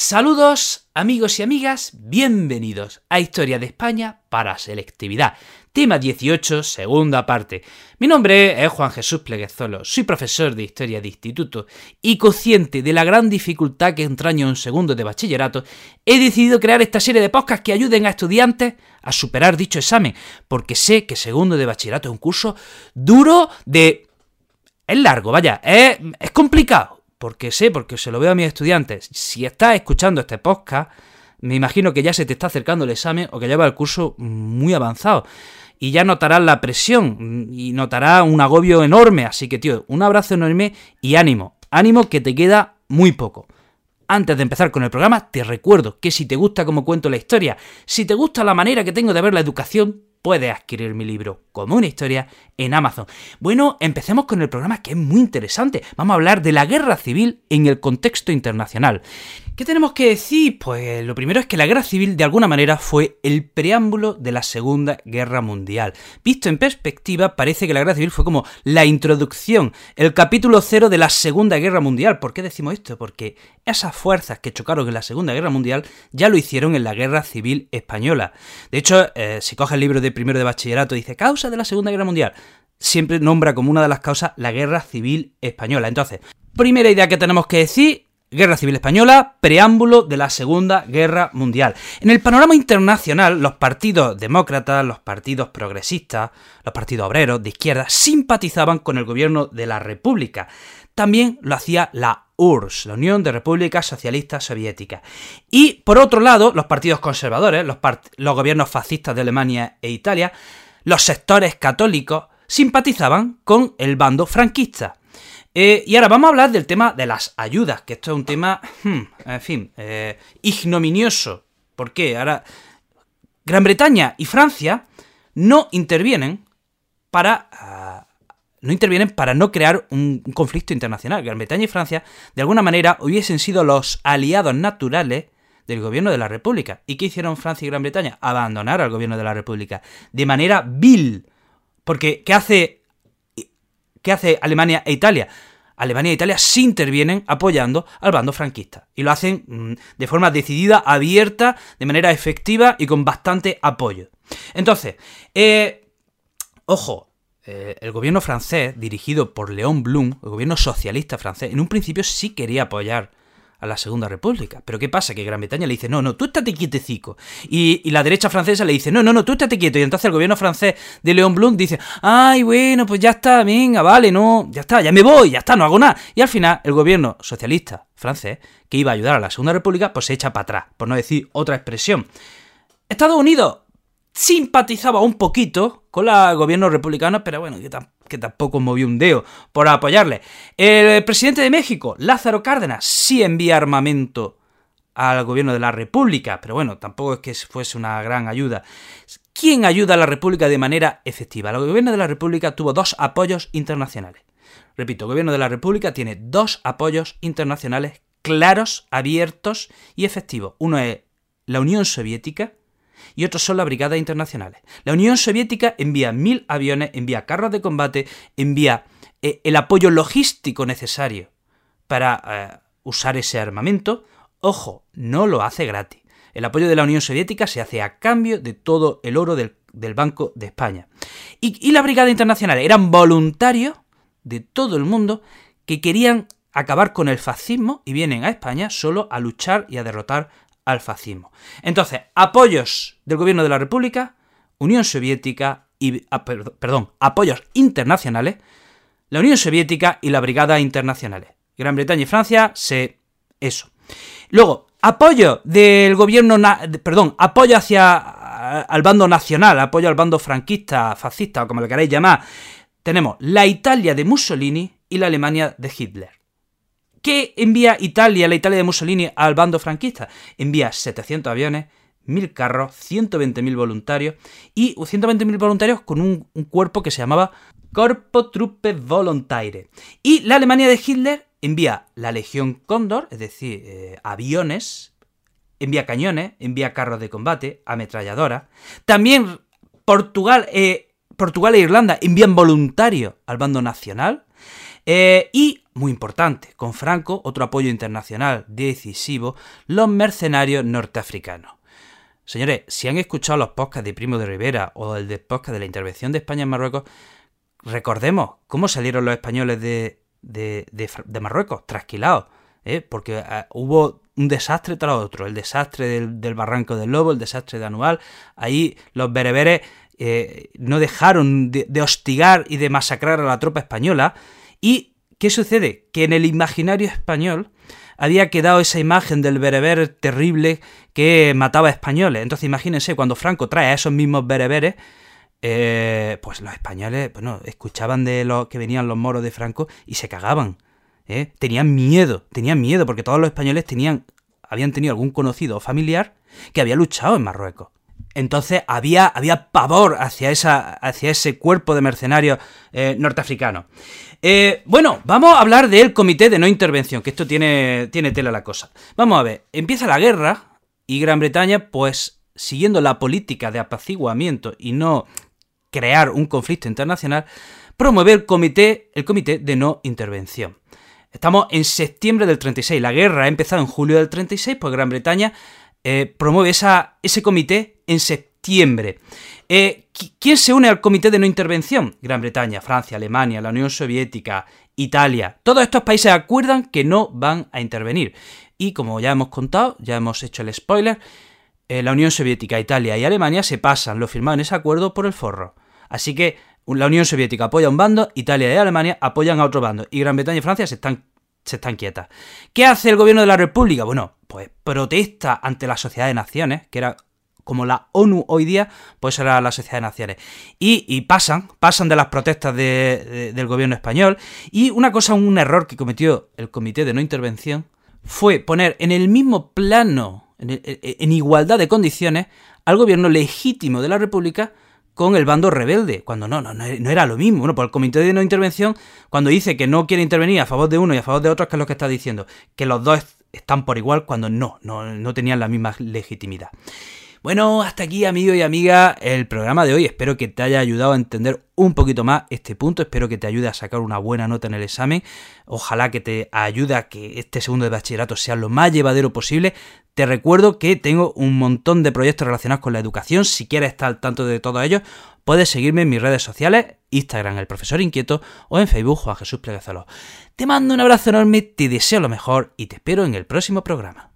Saludos amigos y amigas, bienvenidos a Historia de España para Selectividad. Tema 18, segunda parte. Mi nombre es Juan Jesús Pleguezolo, soy profesor de Historia de Instituto y consciente de la gran dificultad que entraña un segundo de bachillerato, he decidido crear esta serie de podcasts que ayuden a estudiantes a superar dicho examen, porque sé que segundo de bachillerato es un curso duro de... Es largo, vaya, es, es complicado porque sé, porque se lo veo a mis estudiantes, si estás escuchando este podcast, me imagino que ya se te está acercando el examen o que lleva el curso muy avanzado. Y ya notarás la presión y notarás un agobio enorme. Así que, tío, un abrazo enorme y ánimo. Ánimo que te queda muy poco. Antes de empezar con el programa, te recuerdo que si te gusta cómo cuento la historia, si te gusta la manera que tengo de ver la educación, puedes adquirir mi libro como una historia en Amazon. Bueno, empecemos con el programa que es muy interesante. Vamos a hablar de la guerra civil en el contexto internacional. ¿Qué tenemos que decir? Pues lo primero es que la guerra civil de alguna manera fue el preámbulo de la Segunda Guerra Mundial. Visto en perspectiva, parece que la guerra civil fue como la introducción, el capítulo cero de la Segunda Guerra Mundial. ¿Por qué decimos esto? Porque esas fuerzas que chocaron en la Segunda Guerra Mundial ya lo hicieron en la Guerra Civil Española. De hecho, eh, si coges el libro de primero de bachillerato, dice causa de la Segunda Guerra Mundial siempre nombra como una de las causas la guerra civil española. Entonces, primera idea que tenemos que decir, Guerra Civil Española, preámbulo de la Segunda Guerra Mundial. En el panorama internacional, los partidos demócratas, los partidos progresistas, los partidos obreros de izquierda simpatizaban con el gobierno de la República. También lo hacía la URSS, la Unión de Repúblicas Socialistas Soviéticas. Y por otro lado, los partidos conservadores, los, gobiernos fascistas de Alemania e Italia, los sectores católicos, simpatizaban con el bando franquista. Eh, y ahora vamos a hablar del tema de las ayudas, que esto es un tema, hmm, en fin, eh, ignominioso. ¿Por qué? Ahora, Gran Bretaña y Francia no intervienen para... No intervienen para no crear un, conflicto internacional. Gran Bretaña y Francia, de alguna manera, hubiesen sido los aliados naturales del gobierno de la República. ¿Y qué hicieron Francia y Gran Bretaña? Abandonar al gobierno de la República. De manera vil. Porque, ¿qué hace, qué hace Alemania e Italia? Alemania e Italia sí intervienen apoyando al bando franquista. Y lo hacen mm, de forma decidida, abierta, de manera efectiva y con bastante apoyo. Entonces, eh, ojo, eh, el gobierno francés, dirigido por Léon Blum, el gobierno socialista francés, en un principio sí quería apoyar a la Segunda República. Pero ¿qué pasa? Que Gran Bretaña le dice, no, no, tú estate quietecico. Y, y la derecha francesa le dice, no, no, no, tú estate quieto. Y entonces el gobierno francés de León Blum dice, ay, bueno, pues ya está, venga, vale, no, ya está, ya me voy, ya está, no hago nada. Y al final el gobierno socialista francés, que iba a ayudar a la Segunda República, pues se echa para atrás, por no decir otra expresión. Estados Unidos simpatizaba un poquito con el gobierno republicano, pero bueno, que tampoco movió un dedo por apoyarle. El presidente de México, Lázaro Cárdenas, sí envía armamento al gobierno de la República, pero bueno, tampoco es que fuese una gran ayuda. ¿Quién ayuda a la República de manera efectiva? El gobierno de la República tuvo dos apoyos internacionales. Repito, el gobierno de la República tiene dos apoyos internacionales claros, abiertos y efectivos. Uno es la Unión Soviética y otros son las brigadas internacionales. La Unión Soviética envía mil aviones, envía carros de combate, envía eh, el apoyo logístico necesario para eh, usar ese armamento. Ojo, no lo hace gratis. El apoyo de la Unión Soviética se hace a cambio de todo el oro del, Banco de España. Y, y la Brigada Internacional eran voluntarios de todo el mundo que querían acabar con el fascismo y vienen a España solo a luchar y a derrotar al fascismo. Entonces, apoyos del gobierno de la República, Unión Soviética y, ah, perdón, apoyos internacionales, la Unión Soviética y la Brigada Internacionales. Gran Bretaña y Francia se... eso. Luego, apoyo del gobierno, perdón, apoyo hacia al bando nacional, apoyo al bando franquista, fascista o como le queráis llamar. Tenemos la Italia de Mussolini y la Alemania de Hitler. ¿Qué envía Italia, la Italia de Mussolini, al bando franquista? Envía 700 aviones, 1000 carros, 120.000 voluntarios y 120.000 voluntarios con un, cuerpo que se llamaba Corpo Truppe Volontaire. Y la Alemania de Hitler envía la Legión Cóndor, es decir, eh, aviones, envía cañones, envía carros de combate, ametralladoras. También Portugal, eh, Portugal e Irlanda envían voluntarios al bando nacional. Eh, y, muy importante, con Franco, otro apoyo internacional decisivo, los mercenarios norteafricanos. Señores, si han escuchado los podcasts de Primo de Rivera o el de podcast de la intervención de España en Marruecos, recordemos cómo salieron los españoles de, de, Marruecos, trasquilados, ¿eh? porque ah, hubo un desastre tras otro, el desastre del, Barranco del Lobo, el desastre de Anual, ahí los bereberes eh, no dejaron de, hostigar y de masacrar a la tropa española, y ¿qué sucede? Que en el imaginario español había quedado esa imagen del bereber terrible que mataba a españoles. Entonces imagínense, cuando Franco trae a esos mismos bereberes, eh, pues los españoles, bueno, escuchaban de los que venían los moros de Franco y se cagaban. ¿eh? Tenían miedo, tenían miedo, porque todos los españoles tenían, habían tenido algún conocido o familiar que había luchado en Marruecos. Entonces había, había pavor hacia, esa, hacia ese cuerpo de mercenarios eh, norteafricanos. bueno, vamos a hablar del comité de no intervención, que esto tiene, tiene tela la cosa. Vamos a ver, empieza la guerra y Gran Bretaña, pues siguiendo la política de apaciguamiento y no crear un conflicto internacional, promueve el comité, el comité de no intervención. Estamos en septiembre del 36, la guerra ha empezado en julio del 36, pues Gran Bretaña eh, promueve ese comité en septiembre. Eh, ¿Quién se une al comité de no intervención? Gran Bretaña, Francia, Alemania, la Unión Soviética, Italia. Todos estos países acuerdan que no van a intervenir. Y como ya hemos contado, ya hemos hecho el spoiler, eh, la Unión Soviética, Italia y Alemania se pasan lo firmado en ese acuerdo por el forro. Así que la Unión Soviética apoya a un bando, Italia y Alemania apoyan a otro bando, y Gran Bretaña y Francia se están, se están quietas. ¿Qué hace el gobierno de la República? Bueno, pues protesta ante la Sociedad de Naciones, que era como la ONU hoy día, pues era la Sociedad de Naciones. Y, pasan, pasan de las protestas del gobierno español. Y una cosa, un error que cometió el Comité de No Intervención, fue poner en el mismo plano en, igualdad de condiciones al gobierno legítimo de la República con el bando rebelde, cuando no, no, no era lo mismo. Bueno, por el comité de no intervención, cuando dice que no quiere intervenir a favor de uno y a favor de otro, que es lo que está diciendo, que los dos están por igual cuando no, no, no tenían la misma legitimidad. Bueno, hasta aquí amigo y amiga el programa de hoy. Espero que te haya ayudado a entender un poquito más este punto. Espero que te ayude a sacar una buena nota en el examen. Ojalá que te ayude a que este segundo de bachillerato sea lo más llevadero posible. Te recuerdo que tengo un montón de proyectos relacionados con la educación. Si quieres estar al tanto de todo ello, puedes seguirme en mis redes sociales, Instagram, el profesor inquieto, o en Facebook, Juan Jesús Pleguezalo. Te mando un abrazo enorme, te deseo lo mejor y te espero en el próximo programa.